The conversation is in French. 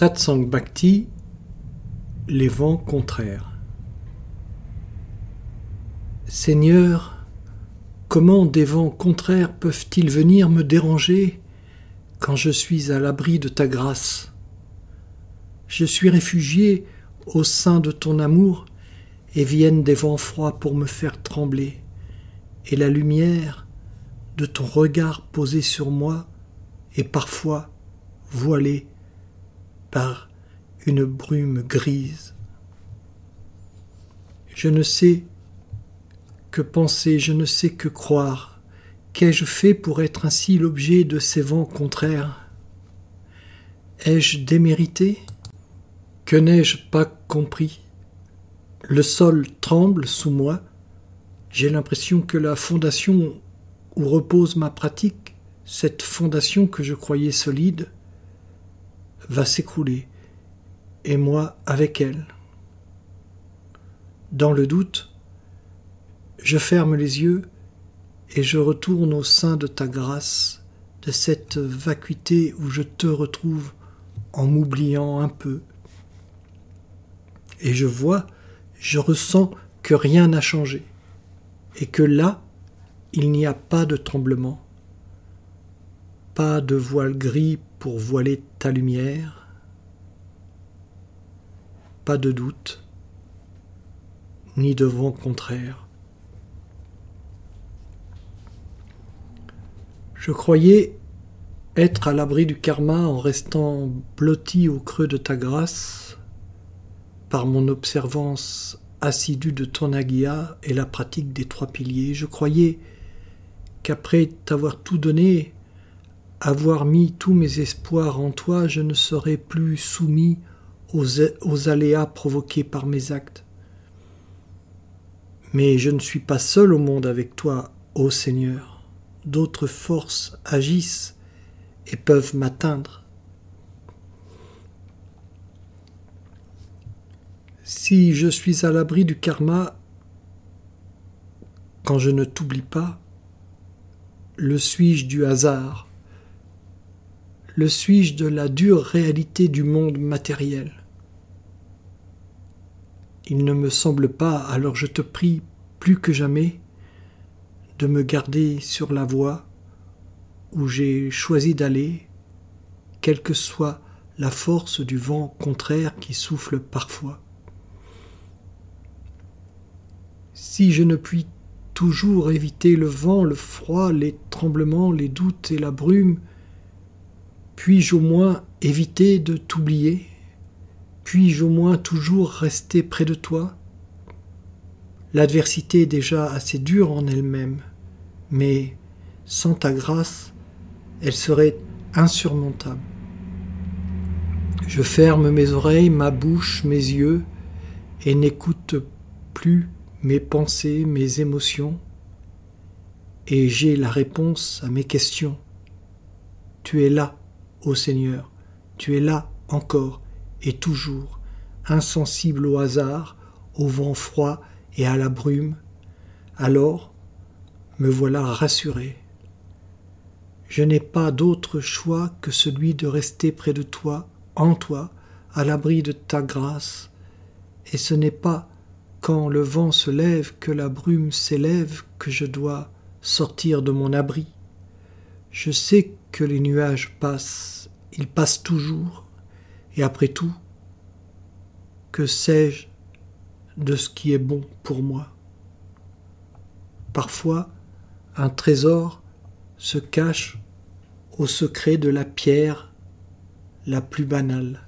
Satsang Bhakti, les vents contraires. Seigneur, comment des vents contraires peuvent-ils venir me déranger quand je suis à l'abri de ta grâce? Je suis réfugié au sein de ton amour et viennent des vents froids pour me faire trembler, et la lumière de ton regard posé sur moi est parfois voilée par une brume grise. Je ne sais que penser, je ne sais que croire. Qu'ai-je fait pour être ainsi l'objet de ces vents contraires? Ai-je démérité? Que n'ai-je pas compris? Le sol tremble sous moi. J'ai l'impression que la fondation où repose ma pratique, cette fondation que je croyais solide, va s'écrouler, et moi avec elle. Dans le doute, je ferme les yeux et je retourne au sein de ta grâce, de cette vacuité où je te retrouve en m'oubliant un peu. Et je vois, je ressens que rien n'a changé, et que là, il n'y a pas de tremblement, pas de voile gris pour voiler ta lumière, pas de doute, ni de vent contraire. Je croyais être à l'abri du karma en restant blotti au creux de ta grâce par mon observance assidue de ton agia et la pratique des trois piliers. Je croyais qu'après t'avoir tout donné, avoir mis tous mes espoirs en toi, je ne serais plus soumis aux, aléas provoqués par mes actes. Mais je ne suis pas seul au monde avec toi, ô Seigneur. D'autres forces agissent et peuvent m'atteindre. Si je suis à l'abri du karma, quand je ne t'oublie pas, le suis-je du hasard? Le suis-je de la dure réalité du monde matériel? Il ne me semble pas, alors je te prie plus que jamais de me garder sur la voie où j'ai choisi d'aller, quelle que soit la force du vent contraire qui souffle parfois. Si je ne puis toujours éviter le vent, le froid, les tremblements, les doutes et la brume, puis-je au moins éviter de t'oublier? Puis-je au moins toujours rester près de toi? L'adversité est déjà assez dure en elle-même, mais sans ta grâce, elle serait insurmontable. Je ferme mes oreilles, ma bouche, mes yeux, et n'écoute plus mes pensées, mes émotions, et j'ai la réponse à mes questions. Tu es là, Seigneur, tu es là encore et toujours, insensible au hasard, au vent froid et à la brume, alors me voilà rassuré. Je n'ai pas d'autre choix que celui de rester près de toi, en toi, à l'abri de ta grâce, et ce n'est pas quand le vent se lève que la brume s'élève que je dois sortir de mon abri. Je sais que les nuages passent, ils passent toujours, et après tout, que sais-je de ce qui est bon pour moi? Parfois, un trésor se cache au secret de la pierre la plus banale.